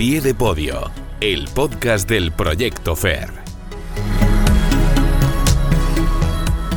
pie de podio, el podcast del Proyecto FER.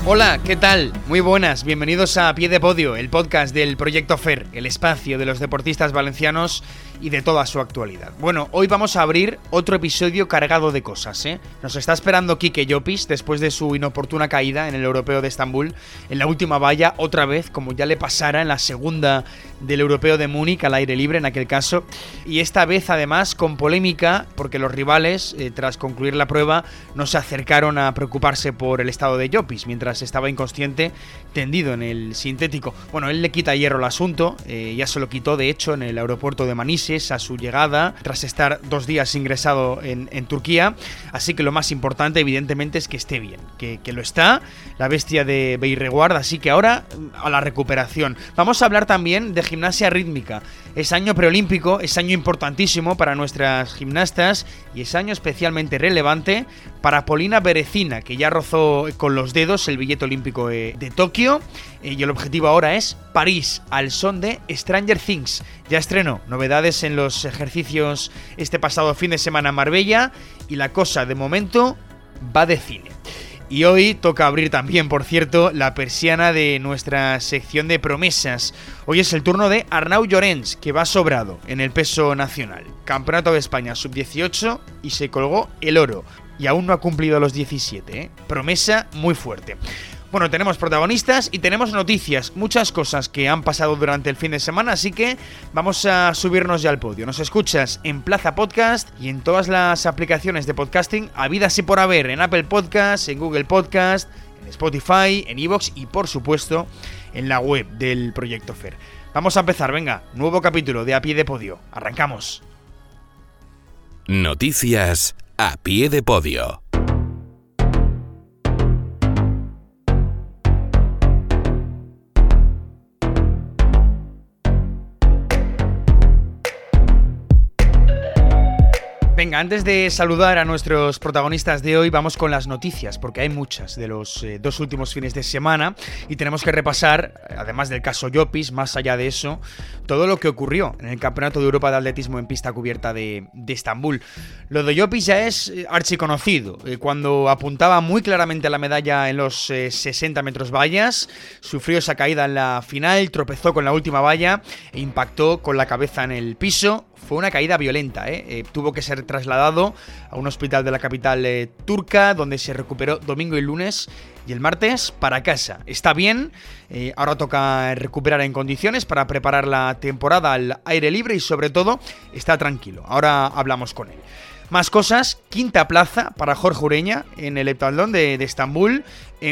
Hola, ¿qué tal? Muy buenas, bienvenidos a Pie de Podio, el podcast del Proyecto FER, el espacio de los deportistas valencianos y de toda su actualidad. Bueno, hoy vamos a abrir otro episodio cargado de cosas, ¿eh? Nos está esperando Kike Llopis después de su inoportuna caída en el Europeo de Estambul, en la última valla, otra vez, como ya le pasara en la segunda del Europeo de Múnich, al aire libre en aquel caso, y esta vez además con polémica, porque los rivales, eh, tras concluir la prueba, no se acercaron a preocuparse por el estado de Llopis, mientras estaba inconsciente, tendido en el sintético. Bueno, él le quita hierro al asunto, eh, ya se lo quitó de hecho en el aeropuerto de A su llegada, tras estar dos días ingresado en, Turquía. Así que lo más importante, evidentemente, es que esté bien, que, lo está, la bestia de Beirreguard. Así que ahora a la recuperación. Vamos a hablar también de gimnasia rítmica. Es año preolímpico, es año importantísimo para nuestras gimnastas y es año especialmente relevante para Polina Berecina, que ya rozó con los dedos el billete olímpico de Tokio. Y el objetivo ahora es París, al son de Stranger Things. Ya estrenó novedades en los ejercicios este pasado fin de semana en Marbella y la cosa de momento va de cine. Y hoy toca abrir también, por cierto, la persiana de nuestra sección de promesas. Hoy es el turno de Arnau Llorens, que va sobrado en el peso nacional. Campeonato de España sub-18 y se colgó el oro. Y aún no ha cumplido los 17, ¿eh? Promesa muy fuerte. Bueno, tenemos protagonistas y tenemos noticias, muchas cosas que han pasado durante el fin de semana, así que vamos a subirnos ya al podio. Nos escuchas en Plaza Podcast y en todas las aplicaciones de podcasting, habidas y por haber, en Apple Podcast, en Google Podcast, en Spotify, en Evox y por supuesto en la web del Proyecto FER. Vamos a empezar, venga, nuevo capítulo de A Pie de Podio. Arrancamos. Noticias a pie de podio. Venga, antes de saludar a nuestros protagonistas de hoy, vamos con las noticias, porque hay muchas de los eh, dos últimos fines de semana y tenemos que repasar, además del caso Yopis, más allá de eso, todo lo que ocurrió en el Campeonato de Europa de Atletismo en pista cubierta de, Estambul. Lo de Yopis ya es eh, archiconocido. Eh, cuando apuntaba muy claramente a la medalla en los 60 metros vallas, sufrió esa caída en la final, tropezó con la última valla e impactó con la cabeza en el piso fue una caída violenta, ¿eh? Eh, tuvo que ser trasladado a un hospital de la capital eh, turca, donde se recuperó domingo y lunes, y el martes para casa. Está bien, ahora toca recuperar en condiciones para preparar la temporada al aire libre y sobre todo está tranquilo. Ahora hablamos con él. Más cosas, quinta plaza para Jorge Ureña en el heptatlón de, Estambul.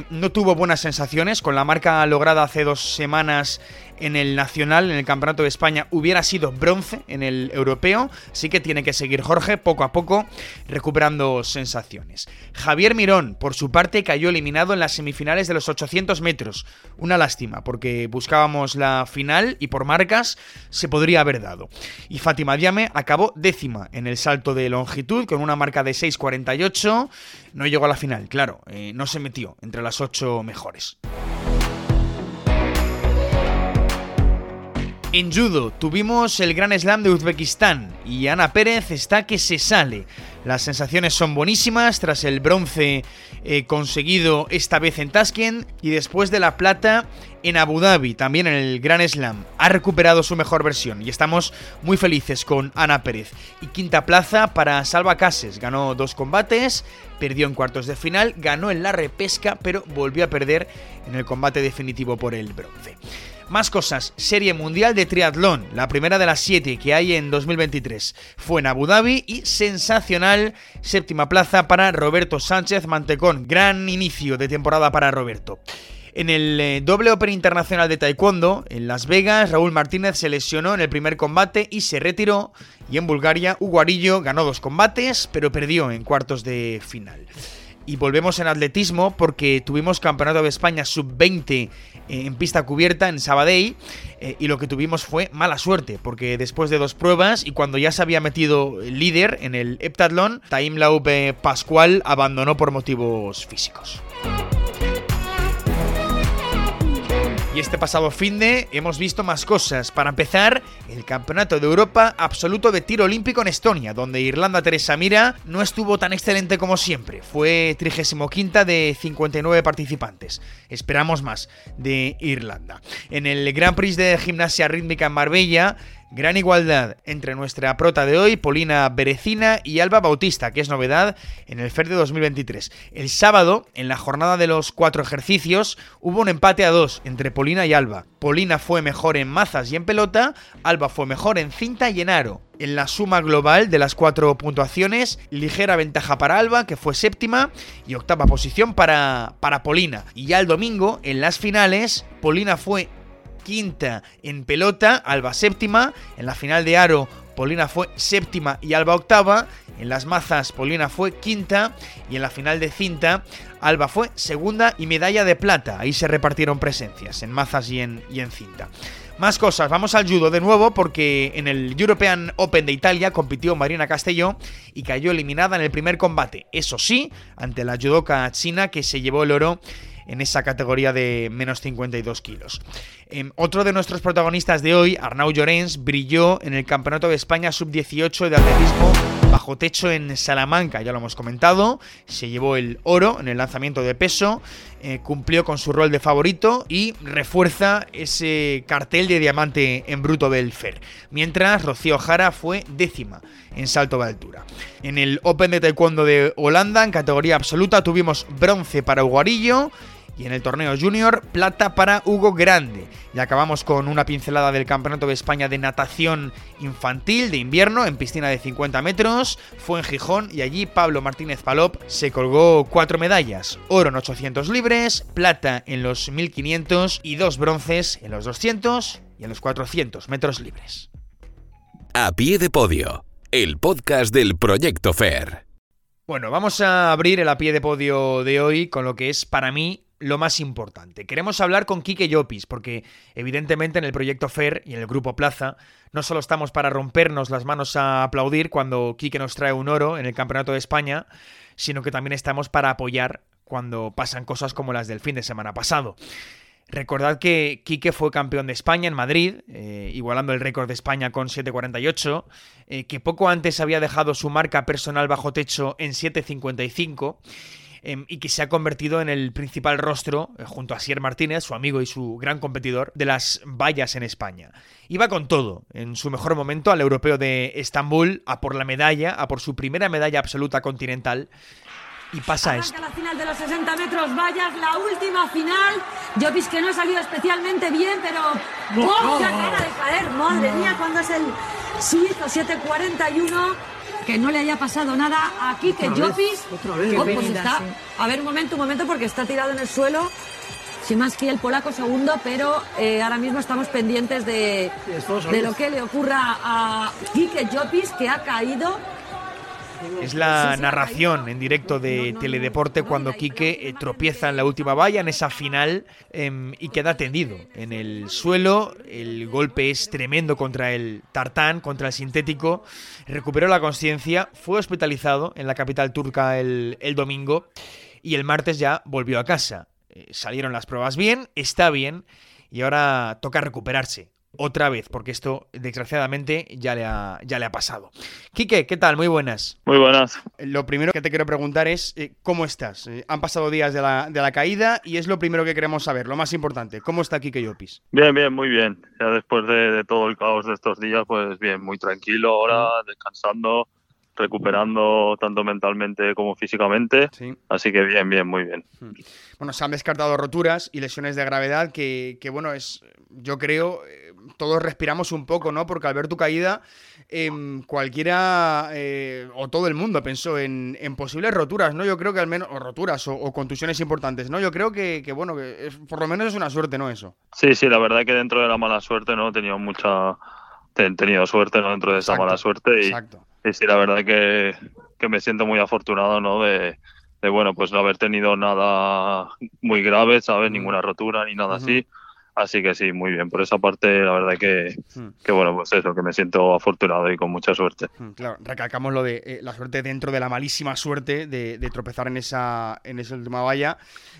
no tuvo buenas sensaciones con la marca lograda hace dos semanas en el nacional, en el Campeonato de España, hubiera sido bronce en el europeo. Así que tiene que seguir Jorge poco a poco recuperando sensaciones. Javier Mirón, por su parte, cayó eliminado en las semifinales de los 800 metros. Una lástima, porque buscábamos la final y por marcas se podría haber dado. Y Fátima Diame acabó décima en el salto de longitud con una marca de 6.48. No llegó a la final, claro, eh, no se metió entre las ocho mejores. En judo tuvimos el Gran Slam de Uzbekistán y Ana Pérez está que se sale. Las sensaciones son buenísimas tras el bronce eh, conseguido esta vez en Tashkent y después de la plata en Abu Dhabi, también en el Gran Slam. Ha recuperado su mejor versión y estamos muy felices con Ana Pérez. Y quinta plaza para Salva Cases. Ganó dos combates, perdió en cuartos de final, ganó en la repesca, pero volvió a perder en el combate definitivo por el bronce. Más cosas, Serie Mundial de Triatlón, la primera de las siete que hay en 2023. Fue en Abu Dhabi y sensacional séptima plaza para Roberto Sánchez Mantecón. Gran inicio de temporada para Roberto. En el eh, doble Open Internacional de Taekwondo, en Las Vegas, Raúl Martínez se lesionó en el primer combate y se retiró. Y en Bulgaria, Hugo Arillo ganó dos combates, pero perdió en cuartos de final. Y volvemos en atletismo porque tuvimos Campeonato de España sub-20 en pista cubierta en Sabadell eh, y lo que tuvimos fue mala suerte porque después de dos pruebas y cuando ya se había metido líder en el heptatlón, Taim Laupe Pascual abandonó por motivos físicos. Y este pasado fin de hemos visto más cosas. Para empezar, el Campeonato de Europa absoluto de tiro olímpico en Estonia, donde Irlanda Teresa Mira no estuvo tan excelente como siempre. Fue 35 de 59 participantes. Esperamos más de Irlanda. En el Grand Prix de gimnasia rítmica en Marbella, Gran igualdad entre nuestra prota de hoy, Polina Berecina y Alba Bautista, que es novedad en el FER de 2023. El sábado, en la jornada de los cuatro ejercicios, hubo un empate a dos entre Polina y Alba. Polina fue mejor en mazas y en pelota, Alba fue mejor en cinta y en aro. En la suma global de las cuatro puntuaciones, ligera ventaja para Alba, que fue séptima, y octava posición para, para Polina. Y ya el domingo, en las finales, Polina fue quinta en pelota, Alba séptima. En la final de Aro, Polina fue séptima y Alba octava. En las mazas, Polina fue quinta. Y en la final de cinta, Alba fue segunda y medalla de plata. Ahí se repartieron presencias, en mazas y en, y en cinta. Más cosas, vamos al judo de nuevo porque en el European Open de Italia compitió Marina Castelló y cayó eliminada en el primer combate. Eso sí, ante la judoka china que se llevó el oro en esa categoría de menos 52 kilos. Em, otro de nuestros protagonistas de hoy, Arnau Llorens, brilló en el Campeonato de España Sub-18 de atletismo techo en Salamanca, ya lo hemos comentado, se llevó el oro en el lanzamiento de peso, eh, cumplió con su rol de favorito y refuerza ese cartel de diamante en bruto del FER, mientras Rocío Jara fue décima en salto de altura. En el Open de Taekwondo de Holanda, en categoría absoluta, tuvimos bronce para Uguarillo, y en el torneo junior, plata para Hugo Grande. Y acabamos con una pincelada del Campeonato de España de Natación Infantil de invierno en piscina de 50 metros. Fue en Gijón y allí Pablo Martínez Palop se colgó cuatro medallas. Oro en 800 libres, plata en los 1500 y dos bronces en los 200 y en los 400 metros libres. A pie de podio, el podcast del Proyecto Fair. Bueno, vamos a abrir el a pie de podio de hoy con lo que es para mí lo más importante. Queremos hablar con Quique Llopis, porque evidentemente en el proyecto FER y en el grupo Plaza no solo estamos para rompernos las manos a aplaudir cuando Quique nos trae un oro en el Campeonato de España, sino que también estamos para apoyar cuando pasan cosas como las del fin de semana pasado. Recordad que Quique fue campeón de España en Madrid, eh, igualando el récord de España con 7.48, eh, que poco antes había dejado su marca personal bajo techo en 7.55 Em, y que se ha convertido en el principal rostro, eh, junto a Sier Martínez, su amigo y su gran competidor, de las vallas en España. Iba con todo, en su mejor momento, al europeo de Estambul, a por la medalla, a por su primera medalla absoluta continental. Y pasa esto. la final de los 60 metros vallas, la última final. Jopis que no ha salido especialmente bien, pero ¡oh! ¡Qué cara de caer! Madre mía, cuando es el suizo 741 que no le haya pasado nada aquí, que Jopis. Oh, pues está. A ver, un momento, un momento, porque está tirado en el suelo. Sin más que el polaco segundo, pero eh, ahora mismo estamos pendientes de, de lo que le ocurra a Kike Jopis, que ha caído es la narración en directo de Teledeporte cuando Quique eh, tropieza en la última valla, en esa final, em, y queda tendido en el suelo. El golpe es tremendo contra el tartán, contra el sintético. Recuperó la conciencia, fue hospitalizado en la capital turca el, domingo y el martes ya volvió a casa. Eh, salieron las pruebas bien, está bien y ahora toca recuperarse otra vez, porque esto desgraciadamente ya le ha, ya le ha pasado. Quique, ¿qué tal? Muy buenas. Muy buenas. Lo primero que te quiero preguntar es, eh, ¿cómo estás? Eh, han pasado días de la, de la, caída y es lo primero que queremos saber, lo más importante. ¿Cómo está Quique Llopis? Bien, bien, muy bien. Ya después de, todo el caos de estos días, pues bien, muy tranquilo ahora, descansando recuperando tanto mentalmente como físicamente. Así que bien, bien, muy bien. Bueno, se han descartado roturas y lesiones de gravedad que, que bueno, es, yo creo, eh, todos respiramos un poco, ¿no? Porque al ver tu caída, em, cualquiera eh, o todo el mundo pensó en, posibles roturas, ¿no? Yo creo que al menos, o roturas o, contusiones importantes, ¿no? Yo creo que, bueno, que por lo menos es una suerte, ¿no? Eso. Sí, sí, la verdad que dentro de la mala suerte, ¿no? He tenido mucha. He tenido suerte, ¿no? Dentro de esa mala suerte. Y, exacto. Y sí, la verdad que, que me siento muy afortunado, ¿no? De, de, bueno, pues no haber tenido nada muy grave, ¿sabes? Ninguna rotura ni nada así Así que sí, muy bien. Por esa parte, la verdad que, hmm. que bueno, pues eso, que me siento afortunado y con mucha suerte. Hmm, claro, recalcamos lo de eh, la suerte dentro de la malísima suerte de, tropezar en esa, en esa última valla,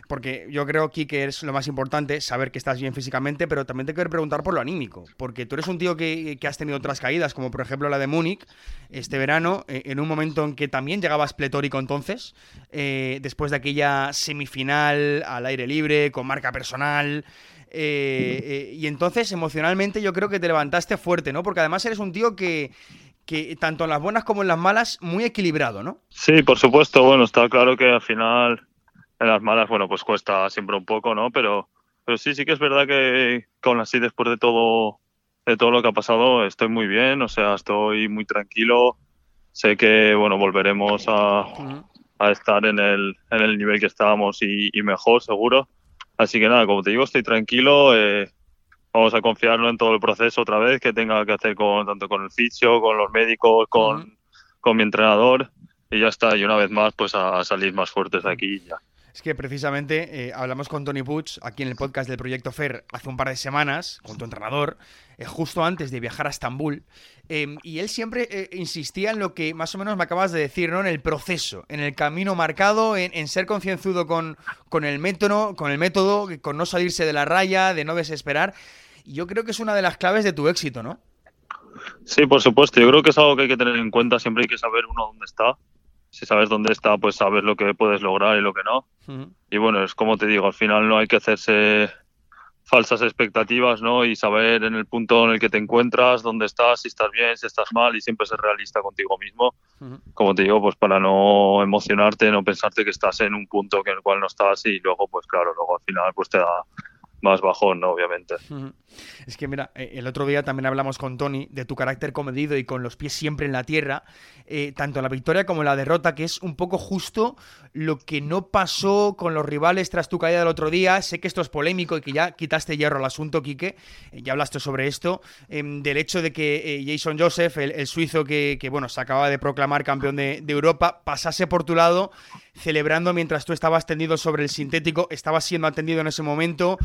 porque yo creo aquí que es lo más importante, saber que estás bien físicamente, pero también te quiero preguntar por lo anímico, porque tú eres un tío que, que has tenido otras caídas, como por ejemplo la de Múnich este verano, eh, en un momento en que también llegabas pletórico entonces, eh, después de aquella semifinal al aire libre, con marca personal. Eh, eh, y entonces emocionalmente yo creo que te levantaste fuerte, ¿no? Porque además eres un tío que, que tanto en las buenas como en las malas, muy equilibrado, ¿no? Sí, por supuesto. Bueno, está claro que al final en las malas, bueno, pues cuesta siempre un poco, ¿no? Pero, pero sí, sí que es verdad que con así después de todo, de todo lo que ha pasado, estoy muy bien, o sea, estoy muy tranquilo. Sé que, bueno, volveremos a, a estar en el, en el nivel que estábamos y mejor, seguro. Así que nada, como te digo, estoy tranquilo. Eh, vamos a confiarlo en todo el proceso otra vez que tenga que hacer con tanto con el fisio, con los médicos, con, con mi entrenador y ya está. Y una vez más, pues a, salir más fuertes de aquí ya. Es que precisamente eh, hablamos con Tony Puig aquí en el podcast del Proyecto FER hace un par de semanas, con tu entrenador, eh, justo antes de viajar a Estambul, em, y él siempre eh, insistía en lo que más o menos me acabas de decir, ¿no? En el proceso, en el camino marcado, en, ser concienzudo con, con, el método, con el método, con no salirse de la raya, de no desesperar. Y yo creo que es una de las claves de tu éxito, ¿no? Sí, por supuesto. Yo creo que es algo que hay que tener en cuenta. Siempre hay que saber uno dónde está si sabes dónde está, pues sabes lo que puedes lograr y lo que no. Y bueno, es como te digo, al final no hay que hacerse falsas expectativas, ¿no? Y saber en el punto en el que te encuentras, dónde estás, si estás bien, si estás mal y siempre ser realista contigo mismo. Como te digo, pues para no emocionarte, no pensarte que estás en un punto en el cual no estás y luego, pues claro, luego al final pues te da más bajón, ¿no? Obviamente. Es que mira, eh, el otro día también hablamos con Tony de tu carácter comedido y con los pies siempre en la tierra, eh, tanto la victoria como la derrota, que es un poco justo lo que no pasó con los rivales tras tu caída del otro día. Sé que esto es polémico y que ya quitaste hierro al asunto, Quique, eh, ya hablaste sobre esto, em, del hecho de que Jason Joseph, el, suizo que, bueno, se acaba de proclamar campeón de, Europa, pasase por tu lado celebrando mientras tú estabas tendido sobre el sintético, estabas siendo atendido en ese momento,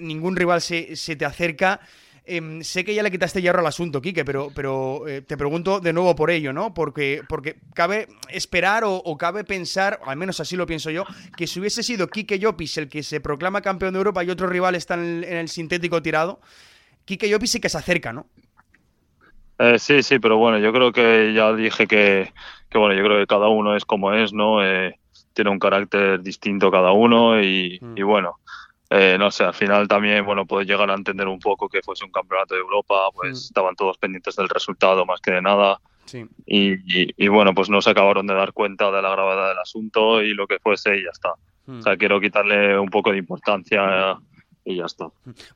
ningún rival se, se te acerca. Em, sé que ya le quitaste hierro al asunto, Quique, pero, pero eh, te pregunto de nuevo por ello, ¿no? Porque, porque cabe esperar o, cabe pensar, al menos así lo pienso yo, que si hubiese sido Quique Llopis el que se proclama campeón de Europa y otro rival está en el, sintético tirado, Quique Llopis sí que se acerca, ¿no? Eh, sí, sí, pero bueno, yo creo que ya dije que, que, bueno, yo creo que cada uno es como es, ¿no? Eh, tiene un carácter distinto cada uno y, mm. y bueno, eh, no sé, al final también, bueno, puedes llegar a entender un poco que fuese un campeonato de Europa, pues mm. estaban todos pendientes del resultado más que de nada. Y, y, bueno, pues no se acabaron de dar cuenta de la gravedad del asunto y lo que fuese y ya está. Mm. O sea, quiero quitarle un poco de importancia y ya está.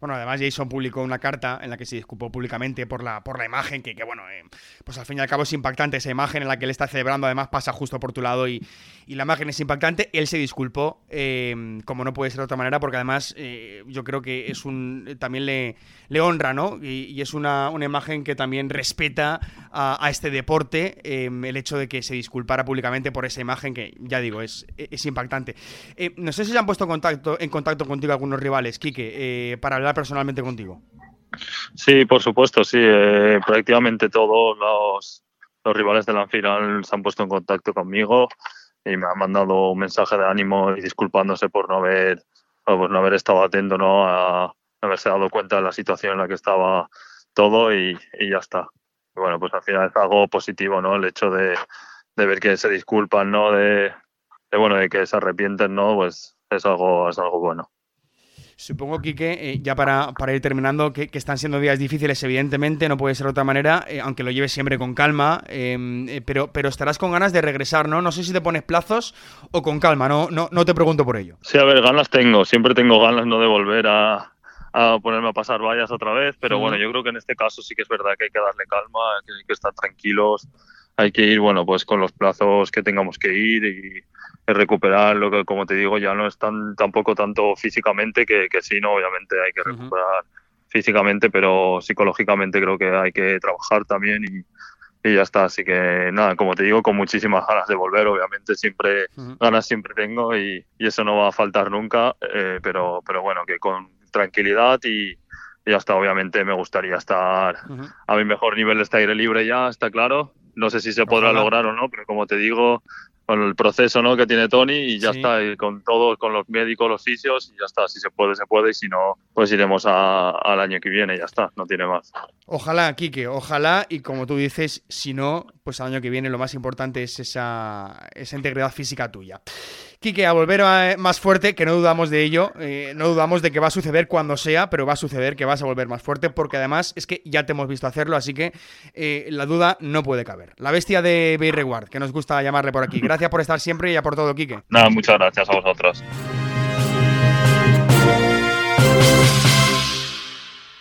Bueno, además Jason publicó una carta en la que se disculpó públicamente por la, por la imagen, que, bueno, eh, pues al fin y al cabo es impactante esa imagen en la que él está celebrando, además pasa justo por tu lado y, la imagen es impactante. Él se disculpó, eh, como no puede ser de otra manera, porque además eh, yo creo que es un también le, le honra, ¿no? Y, es una, imagen que también respeta a, este deporte, el hecho de que se disculpara públicamente por esa imagen que, ya digo, es, es impactante. no sé si se han puesto en contacto, en contacto contigo algunos rivales, Kike eh, para hablar personalmente contigo. Sí, por supuesto, sí. Eh, prácticamente todos los, rivales de la final se han puesto en contacto conmigo y me han mandado un mensaje de ánimo y disculpándose por no haber, no haber estado atento, ¿no? A haberse dado cuenta de la situación en la que estaba todo y, ya está. bueno, pues al final es algo positivo, ¿no? El hecho de, ver que se disculpan, ¿no? De, de, bueno, de que se arrepienten, ¿no? Pues es algo, es algo bueno. Supongo, Quique, eh, ya para, para, ir terminando, que, están siendo días difíciles, evidentemente, no puede ser de otra manera, eh, aunque lo lleves siempre con calma, em, eh, pero, pero estarás con ganas de regresar, ¿no? No sé si te pones plazos o con calma, no, no, no te pregunto por ello. Sí, a ver, ganas tengo, siempre tengo ganas no de volver a, a ponerme a pasar vallas otra vez, pero bueno, yo creo que en este caso sí que es verdad que hay que darle calma, que hay que estar tranquilos, hay que ir, bueno, pues con los plazos que tengamos que ir y recuperar lo que, como te digo, ya no es tan tampoco tanto físicamente, que, que sí, no, obviamente hay que recuperar físicamente, pero psicológicamente creo que hay que trabajar también y, y, ya está. Así que nada, como te digo, con muchísimas ganas de volver, obviamente siempre ganas siempre tengo y, y, eso no va a faltar nunca, eh, pero, pero bueno, que con tranquilidad y, y hasta obviamente me gustaría estar a mi mejor nivel de este aire libre ya, está claro. No sé si se podrá lograr o no, pero como te digo, con el proceso ¿no? que tiene Tony y ya está, y con todo, con los médicos, los fisios, y ya está, si se puede, se puede, y si no, pues iremos al año que viene, ya está, no tiene más. Ojalá, Quique, ojalá, y como tú dices, si no, pues al año que viene lo más importante es esa, esa integridad física tuya. Quique, a volver eh, más fuerte, que no dudamos de ello, eh, no dudamos de que va a suceder cuando sea, pero va a suceder que vas a volver más fuerte, porque además es que ya te hemos visto hacerlo, así que eh, la duda no puede caber. La bestia de Bay Reward, que nos gusta llamarle por aquí. Gracias por estar siempre y ya por todo, Quique. Nada, muchas gracias a vosotros.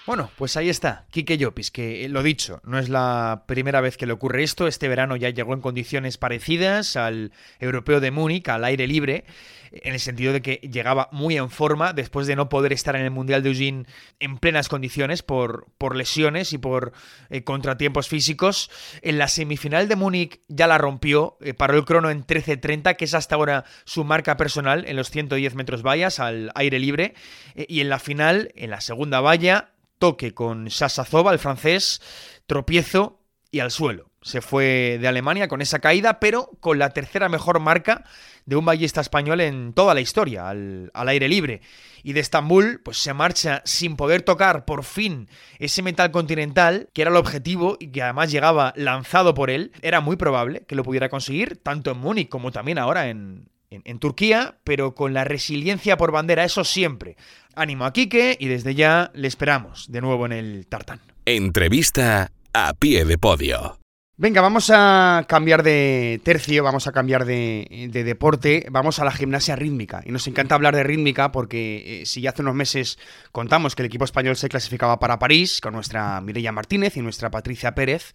Bueno, pues ahí está, Quique Llopis, que eh, lo dicho, no es la primera vez que le ocurre esto, este verano ya llegó en condiciones parecidas al europeo de Múnich, al aire libre, en el sentido de que llegaba muy en forma después de no poder estar en el Mundial de Eugene en plenas condiciones por, por lesiones y por eh, contratiempos físicos. En la semifinal de Múnich ya la rompió, eh, paró el crono en 13.30, que es hasta ahora su marca personal en los 110 metros vallas al aire libre, y en la final, en la segunda valla, toque con Sasazova, el francés, tropiezo y al suelo. Se fue de Alemania con esa caída, pero con la tercera mejor marca de un ballista español en toda la historia, al, aire libre. Y de Estambul, pues se marcha sin poder tocar por fin ese metal continental, que era el objetivo y que además llegaba lanzado por él. Era muy probable que lo pudiera conseguir, tanto en Múnich como también ahora en, en, Turquía, pero con la resiliencia por bandera, eso siempre. Ánimo a Quique y desde ya le esperamos de nuevo en el tartán. Entrevista a pie de podio. Venga, vamos a cambiar de tercio, vamos a cambiar de, deporte, vamos a la gimnasia rítmica. Y nos encanta hablar de rítmica porque eh, si ya hace unos meses contamos que el equipo español se clasificaba para París con nuestra Mireia Martínez y nuestra Patricia Pérez,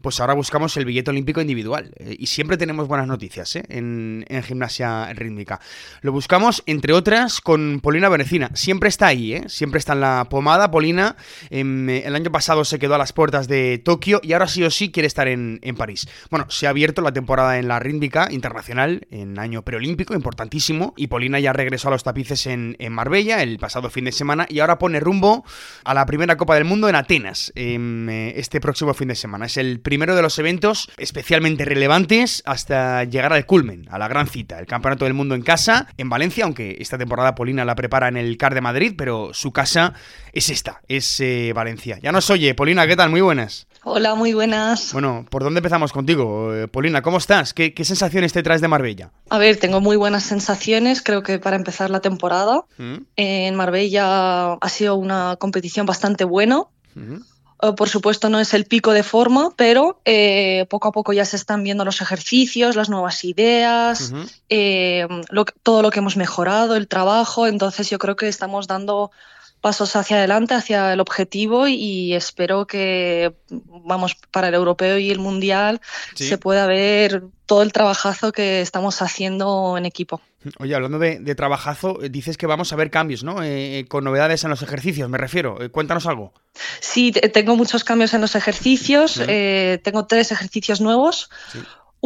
pues ahora buscamos el billete olímpico individual. Eh, y siempre tenemos buenas noticias ¿eh? en, gimnasia rítmica. Lo buscamos, entre otras, con Polina Venecina. Siempre está ahí, ¿eh? siempre está en la pomada. Polina em, el año pasado se quedó a las puertas de Tokio y ahora sí o sí quiere estar en, París. Bueno, se ha abierto la temporada en la rítmica internacional en año preolímpico, importantísimo. Y Polina ya regresó a los tapices en, Marbella el pasado fin de semana y ahora pone rumbo a la primera Copa del Mundo en Atenas em, este próximo fin de semana. Es el primero de los eventos especialmente relevantes hasta llegar al culmen, a la gran cita, el Campeonato del Mundo en casa, en Valencia, aunque esta temporada Polina la prepara en el CAR de Madrid, pero su casa es esta, es eh, Valencia. Ya nos oye, Polina, ¿qué tal? Muy buenas. Hola, muy buenas. Bueno, ¿por dónde empezamos contigo? Eh, Polina, ¿cómo estás? ¿Qué, sensaciones te traes de Marbella? A ver, tengo muy buenas sensaciones, creo que para empezar la temporada. ¿Mm? En Marbella ha sido una competición bastante buena. ¿Mm? Eh, por supuesto no es el pico de forma, pero eh, poco a poco ya se están viendo los ejercicios, las nuevas ideas, eh, todo lo que hemos mejorado, el trabajo. Entonces yo creo que estamos dando pasos hacia adelante, hacia el objetivo y espero que, vamos, para el europeo y el mundial se pueda ver todo el trabajazo que estamos haciendo en equipo. Oye, hablando de, trabajazo, dices que vamos a ver cambios, ¿no? Eh, eh, con novedades en los ejercicios, me refiero. Eh, cuéntanos algo. Sí, tengo muchos cambios en los ejercicios. tengo tres ejercicios nuevos.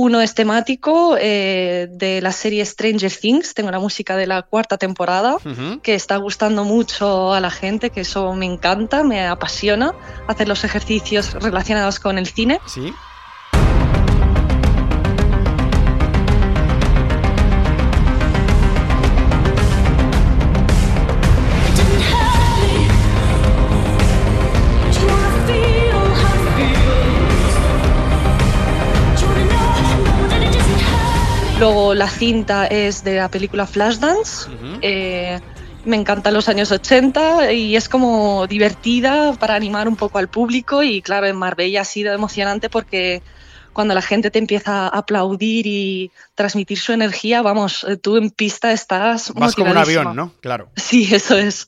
Uno es temático eh, de la serie Stranger Things. Tengo la música de la cuarta temporada que está gustando mucho a la gente, que eso me encanta, me apasiona hacer los ejercicios relacionados con el cine. Sí. Luego la cinta es de la película Flashdance. Eh, me encantan los años 80 y es como divertida para animar un poco al público y claro, en Marbella ha sido emocionante porque cuando la gente te empieza a aplaudir y transmitir su energía, vamos, eh, tú en pista estás... Vas como un avión, ¿no? Claro. Sí, eso es.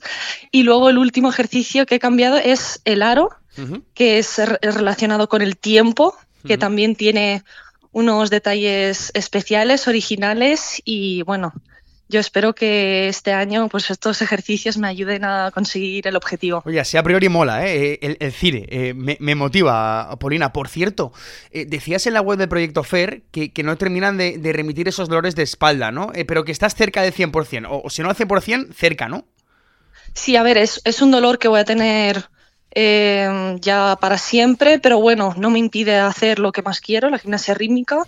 Y luego el último ejercicio que he cambiado es el aro, que es relacionado con el tiempo, que también tiene unos detalles especiales, originales y bueno, yo espero que este año pues estos ejercicios me ayuden a conseguir el objetivo. Oye, si a priori mola, ¿eh? el, el CIRE, eh, me, motiva, Polina. Por cierto, eh, decías en la web del Proyecto FER que, no terminan de, remitir esos dolores de espalda, ¿no? pero que estás cerca del 100%, o, o si no al 100%, cerca, ¿no? Sí, a ver, es, es un dolor que voy a tener eh, ya para siempre, pero bueno, no me impide hacer lo que más quiero, la gimnasia rítmica.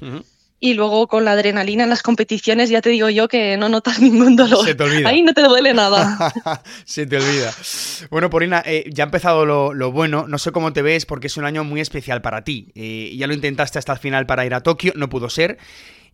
Y luego con la adrenalina en las competiciones, ya te digo yo que no notas ningún dolor. Se te olvida. Ahí no te duele nada. Se te olvida. Bueno, Porina, eh, ya ha empezado lo, bueno. No sé cómo te ves porque es un año muy especial para ti. Eh, ya lo intentaste hasta el final para ir a Tokio, no pudo ser.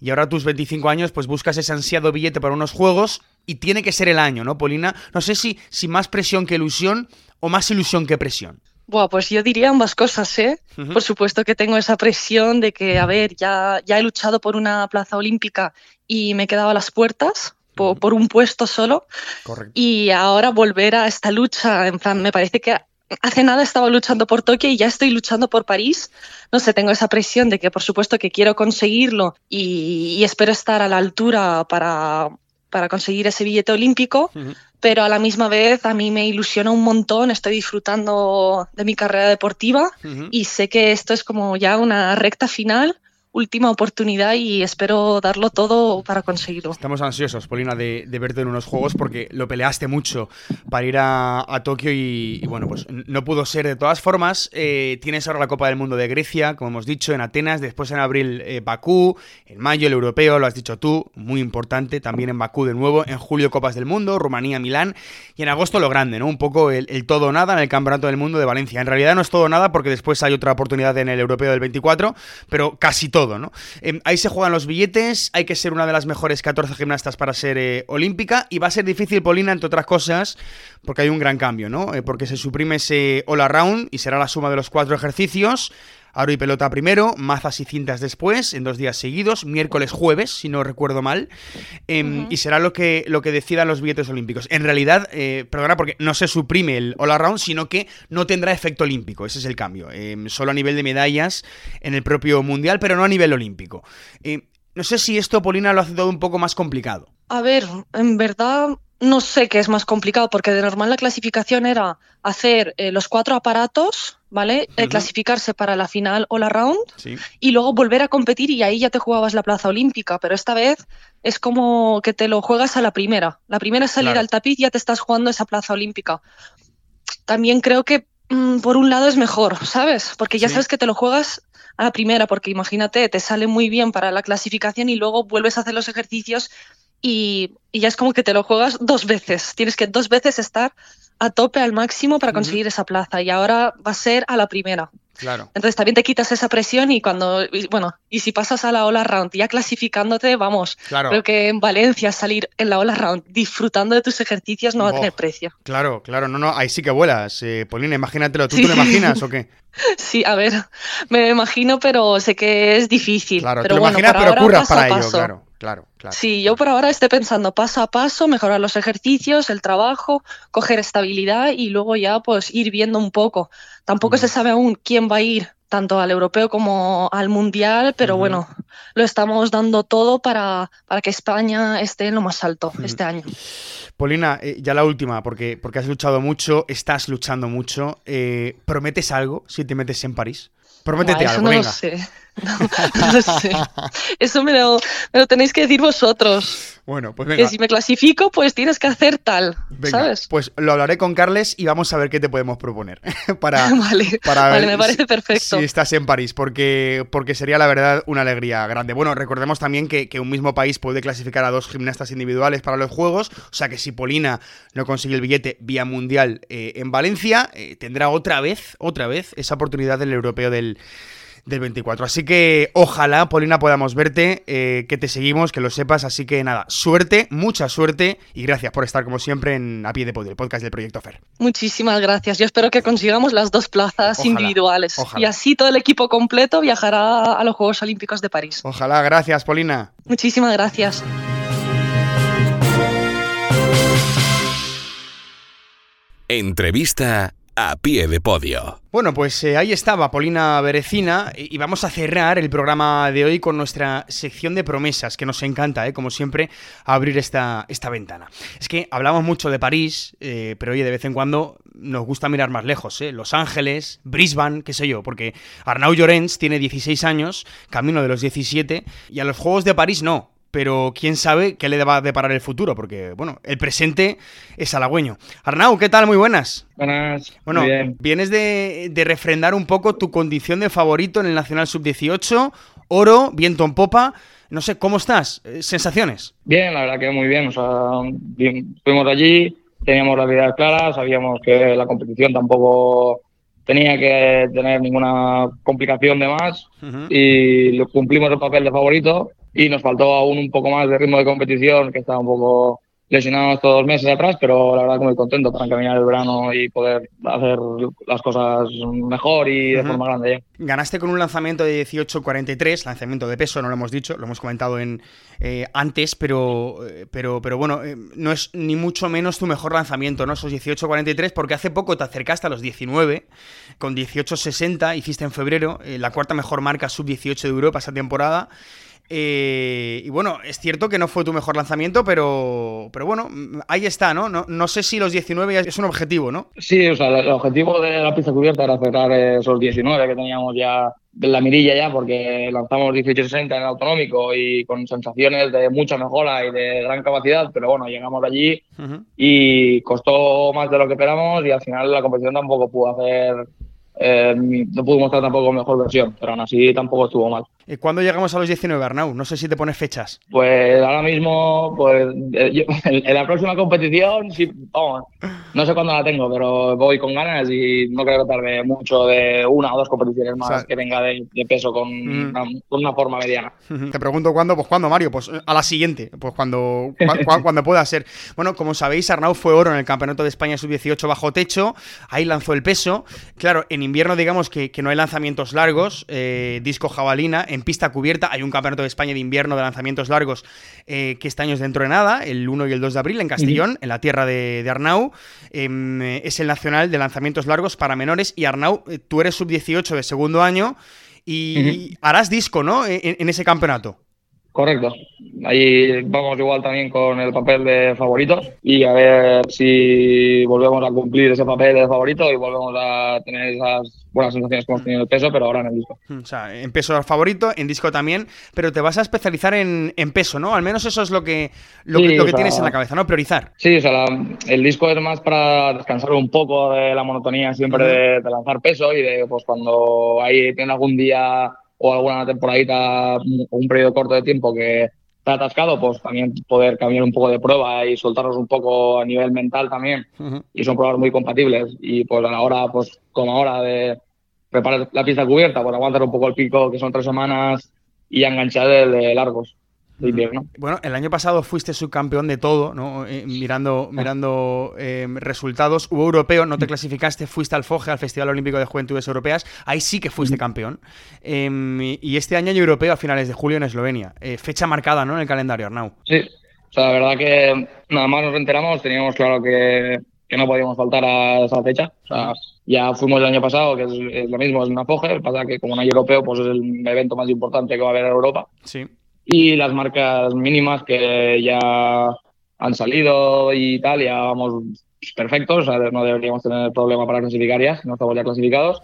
Y ahora a tus 25 años, pues buscas ese ansiado billete para unos juegos y tiene que ser el año, ¿no, Polina? No sé si, si más presión que ilusión o más ilusión que presión. Buah, pues yo diría ambas cosas, ¿eh? Por supuesto que tengo esa presión de que, a ver, ya, ya he luchado por una plaza olímpica y me he quedado a las puertas por, un puesto solo. Correcto. Y ahora volver a esta lucha, en plan, me parece que hace nada estaba luchando por Tokio y ya estoy luchando por París. No sé, tengo esa presión de que por supuesto que quiero conseguirlo y, espero estar a la altura para, para conseguir ese billete olímpico pero a la misma vez a mí me ilusiona un montón, estoy disfrutando de mi carrera deportiva y sé que esto es como ya una recta final última oportunidad y espero darlo todo para conseguirlo. Estamos ansiosos, Polina, de, verte en unos juegos porque lo peleaste mucho para ir a, Tokio y, bueno, pues no pudo ser. De todas formas, eh, tienes ahora la Copa del Mundo de Grecia, como hemos dicho, en Atenas, después en abril eh, Bakú, en mayo el europeo, lo has dicho tú, muy importante, también en Bakú de nuevo, en julio Copas del Mundo, Rumanía, Milán y en agosto lo grande, ¿no? Un poco el, el todo nada en el Campeonato del Mundo de Valencia. En realidad no es todo nada porque después hay otra oportunidad en el europeo del 24, pero casi todo. Em, ahí se juegan los billetes, hay que ser una de las mejores 14 gimnastas para ser eh, olímpica y va a ser difícil, Polina, entre otras cosas, porque hay un gran cambio, ¿no? Eh, porque se suprime ese all around y será la suma de los cuatro ejercicios. Aro y pelota primero, mazas y cintas después, en dos días seguidos, miércoles, jueves, si no recuerdo mal, em, y será lo que, lo que decidan los billetes olímpicos. En realidad, eh, perdona, porque no se suprime el all around, sino que no tendrá efecto olímpico, ese es el cambio, em, solo a nivel de medallas en el propio mundial, pero no a nivel olímpico. Em, no sé si esto, Polina, lo hace todo un poco más complicado. A ver, en verdad no sé qué es más complicado, porque de normal la clasificación era hacer eh, los cuatro aparatos, ¿vale? Eh, clasificarse para la final o la round y luego volver a competir y ahí ya te jugabas la plaza olímpica, pero esta vez es como que te lo juegas a la primera. La primera es salir al tapiz y ya te estás jugando esa plaza olímpica. También creo que mm, por un lado es mejor, ¿sabes? Porque ya sabes que te lo juegas a la primera, porque imagínate, te sale muy bien para la clasificación y luego vuelves a hacer los ejercicios y, ya es como que te lo juegas dos veces. Tienes que dos veces estar a tope al máximo para conseguir esa plaza y ahora va a ser a la primera. Claro. Entonces también te quitas esa presión y cuando, bueno, y si pasas a la Ola Round ya clasificándote, vamos, claro. creo que en Valencia salir en la Ola Round disfrutando de tus ejercicios no va a tener precio. Claro, claro, no, no, ahí sí que vuelas. Eh, Polina, imagínatelo, ¿tú te lo imaginas o qué? Sí, a ver, me lo imagino, pero sé que es difícil. Claro, pero te lo bueno, imaginas, pero curras para ello, claro. Claro, claro. Sí, yo por ahora estoy pensando paso a paso, mejorar los ejercicios, el trabajo, coger estabilidad y luego ya pues ir viendo un poco. Tampoco se sabe aún quién va a ir tanto al europeo como al mundial, pero bueno, lo estamos dando todo para, para, que España esté en lo más alto este año. Polina, eh, ya la última, porque, porque has luchado mucho, estás luchando mucho. Eh, ¿Prometes algo si te metes en París? Prométete algo, no Lo sé. No, sé. Eso me lo, me lo, tenéis que decir vosotros. Bueno, pues venga. Que si me clasifico, pues tienes que hacer tal. ¿Sabes? Pues lo hablaré con Carles y vamos a ver qué te podemos proponer. para, vale, para vale, me parece perfecto. Si estás en París, porque, porque sería la verdad una alegría grande. Bueno, recordemos también que, que, un mismo país puede clasificar a dos gimnastas individuales para los Juegos. O sea que si Polina no consigue el billete vía mundial eh, en Valencia, eh, tendrá otra vez, otra vez, esa oportunidad del europeo del del 24. Así que ojalá, Polina, podamos verte, eh, que te seguimos, que lo sepas. Así que nada, suerte, mucha suerte y gracias por estar como siempre en A Pie de Podio, el podcast del Proyecto FER. Muchísimas gracias. Yo espero que consigamos las dos plazas individuales. Y así todo el equipo completo viajará a los Juegos Olímpicos de París. Ojalá, gracias, Polina. Muchísimas gracias. Entrevista a pie de podio. Bueno, pues eh, ahí estaba Polina Berecina y vamos a cerrar el programa de hoy con nuestra sección de promesas, que nos encanta, ¿eh? como siempre, abrir esta, esta ventana. Es que hablamos mucho de París, eh, pero oye, de vez en cuando nos gusta mirar más lejos, ¿eh? Los Ángeles, Brisbane, qué sé yo, porque Arnau Llorens tiene 16 años, camino de los 17, y a los Juegos de París no, pero quién sabe qué le va a deparar el futuro, porque, bueno, el presente es halagüeño. Arnau, ¿qué tal? Muy buenas. Buenas. Bueno, vienes de, refrendar un poco tu condición de favorito en el Nacional Sub-18, oro, viento en popa. No sé, ¿cómo estás? Eh, ¿Sensaciones? Bien, la verdad que muy bien. O sea, fuimos allí, teníamos las ideas claras, sabíamos que la competición tampoco tenía que tener ninguna complicación de más y cumplimos el papel de favorito y nos faltó aún un poco más de ritmo de competición que estaba un poco lesionados todos los meses atrás, pero la verdad que muy contento para encaminar el verano y poder hacer las cosas mejor y de forma grande ya. Ganaste con un lanzamiento de 18.43, lanzamiento de peso, no lo hemos dicho, lo hemos comentado en eh, antes, pero, eh, pero, pero bueno, eh, no es ni mucho menos tu mejor lanzamiento, ¿no? Esos 18.43, porque hace poco te acercaste a los 19, con 18.60, hiciste en febrero la cuarta mejor marca sub-18 de Europa esa temporada. Eh, y bueno, es cierto que no fue tu mejor lanzamiento, pero, pero bueno, ahí está, ¿no? ¿no? No sé si los 19 es un objetivo, ¿no? Sí, o sea, el objetivo de la pista cubierta era cerrar esos 19 que teníamos ya de la mirilla ya, porque lanzamos 18-60 en el autonómico y con sensaciones de mucha mejora y de gran capacidad, pero bueno, llegamos allí y costó más de lo que esperamos y al final la competición tampoco pudo hacer eh, no pudo mostrar tampoco mejor versión, pero aún así tampoco estuvo mal. ¿Cuándo llegamos a los 19, Arnau? No sé si te pones fechas. Pues ahora mismo, pues eh, en la próxima competición, sí, vamos, no sé cuándo la tengo, pero voy con ganas y no creo que tarde mucho de una o dos competiciones más que venga de, peso con, mm. una, forma mediana. Te pregunto cuándo, pues cuándo, Mario, pues a la siguiente, pues cuando, cuando pueda ser. Bueno, como sabéis, Arnau fue oro en el Campeonato de España Sub-18 bajo techo, ahí lanzó el peso. Claro, en invierno digamos que, no hay lanzamientos largos, eh, disco jabalina, en pista cubierta hay un campeonato de España de invierno de lanzamientos largos eh, que este año es dentro de nada, el 1 y el 2 de abril en Castellón, en la tierra de, Arnau. Em, es el nacional de lanzamientos largos para menores y Arnau, eh, tú eres sub-18 de segundo año y harás disco, ¿no? en ese campeonato. Correcto. Ahí vamos igual también con el papel de favoritos y a ver si volvemos a cumplir ese papel de favorito y volvemos a tener esas buenas sensaciones que hemos tenido en el peso, pero ahora en el disco. O sea, en peso favorito, en disco también, pero te vas a especializar en, peso, ¿no? Al menos eso es lo que, lo, que, tienes en la cabeza, ¿no? Priorizar. Sí, o sea, el disco es más para descansar un poco de la monotonía siempre de, de, lanzar peso y de, pues cuando hay, tiene algún día o alguna temporadita o un periodo corto de tiempo que está atascado, pues también poder cambiar un poco de prueba y soltarnos un poco a nivel mental también. Y son pruebas muy compatibles. Y pues a la hora, pues como ahora de preparar la pista cubierta, pues aguantar un poco el pico, que son tres semanas, y enganchar de largos. Bueno, el año pasado fuiste subcampeón de todo, ¿no? Eh, mirando mirando em, resultados. Hubo europeo, no te clasificaste, fuiste al FOGE, al Festival Olímpico de Juventudes Europeas. Ahí sí que fuiste campeón. Em, y este año hay europeo a finales de julio en Eslovenia. Eh, fecha marcada, ¿no? En el calendario, Arnau. Sí. O sea, la verdad que nada más nos enteramos, teníamos claro que, no podíamos faltar a esa fecha. O sea, ya fuimos el año pasado, que es, lo mismo, es una FOGE. Pasa que como no hay europeo, pues es el evento más importante que va a haber en Europa. Sí y las marcas mínimas que ya han salido y tal, ya vamos perfectos, o sea, no deberíamos tener problema para clasificar ya, no estamos ya clasificados.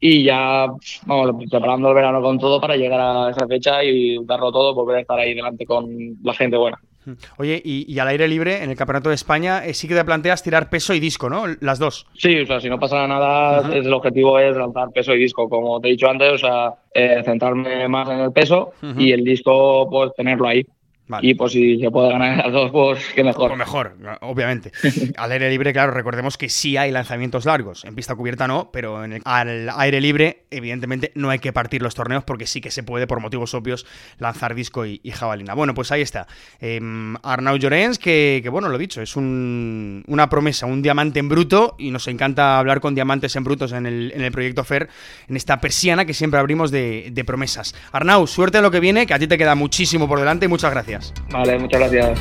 Y ya vamos preparando el verano con todo para llegar a esa fecha y darlo todo, volver a estar ahí delante con la gente buena. Oye, y, al aire libre, en el Campeonato de España, eh, sí que te planteas tirar peso y disco, ¿no? Las dos. Sí, o sea, si no pasa nada, el objetivo es lanzar peso y disco. Como te he dicho antes, o sea, eh, centrarme más en el peso y el disco, pues tenerlo ahí. Y pues si se puede ganar las dos, pues qué mejor. Pues mejor, obviamente. al aire libre, claro, recordemos que sí hay lanzamientos largos. En pista cubierta no, pero en el, al aire libre, evidentemente, no hay que partir los torneos porque sí que se puede, por motivos obvios, lanzar disco y, jabalina. Bueno, pues ahí está. Em, Arnau Llorens, que, bueno, lo dicho, es una promesa, un diamante en bruto y nos encanta hablar con diamantes en brutos en el, en el proyecto FER, en esta persiana que siempre abrimos de, de promesas. Arnau, suerte en lo que viene, que a ti te queda muchísimo por delante y muchas gracias. Vale, muchas gracias.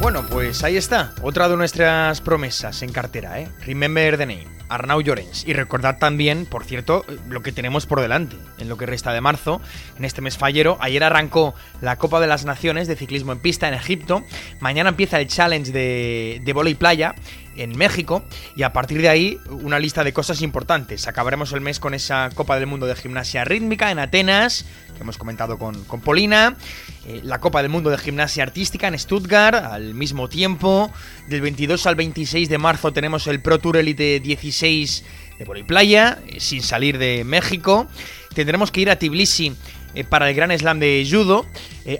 Bueno, pues ahí está, otra de nuestras promesas en cartera, ¿eh? Remember the name, Arnau Llorens. Y recordad también, por cierto, lo que tenemos por delante en lo que resta de marzo, en este mes fallero. Ayer arrancó la Copa de las Naciones de ciclismo en pista en Egipto. Mañana empieza el Challenge de, de y playa en México y a partir de ahí una lista de cosas importantes. Acabaremos el mes con esa Copa del Mundo de Gimnasia Rítmica en Atenas, que hemos comentado con, con Polina, eh, la Copa del Mundo de Gimnasia Artística en Stuttgart al mismo tiempo. Del 22 al 26 de marzo tenemos el Pro Tour Elite 16 de playa eh, sin salir de México. Tendremos que ir a Tbilisi eh, para el Gran Slam de Judo,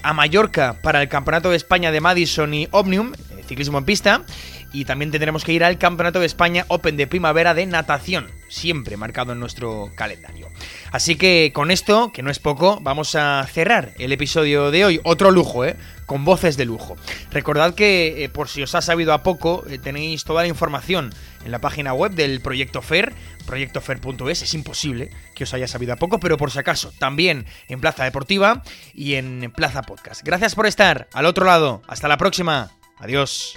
a Mallorca para el Campeonato de España de Madison y Omnium, ciclismo en pista, y también tendremos que ir al Campeonato de España Open de Primavera de Natación, siempre marcado en nuestro calendario. Así que con esto, que no es poco, vamos a cerrar el episodio de hoy. Otro lujo, ¿eh? Con voces de lujo. Recordad que, eh, por si os ha sabido a poco, eh, tenéis toda la información en la página web del Proyecto FER, proyectofer.es. Es imposible que os haya sabido a poco, pero por si acaso, también en Plaza Deportiva y en Plaza Podcast. Gracias por estar al otro lado. Hasta la próxima. Adiós.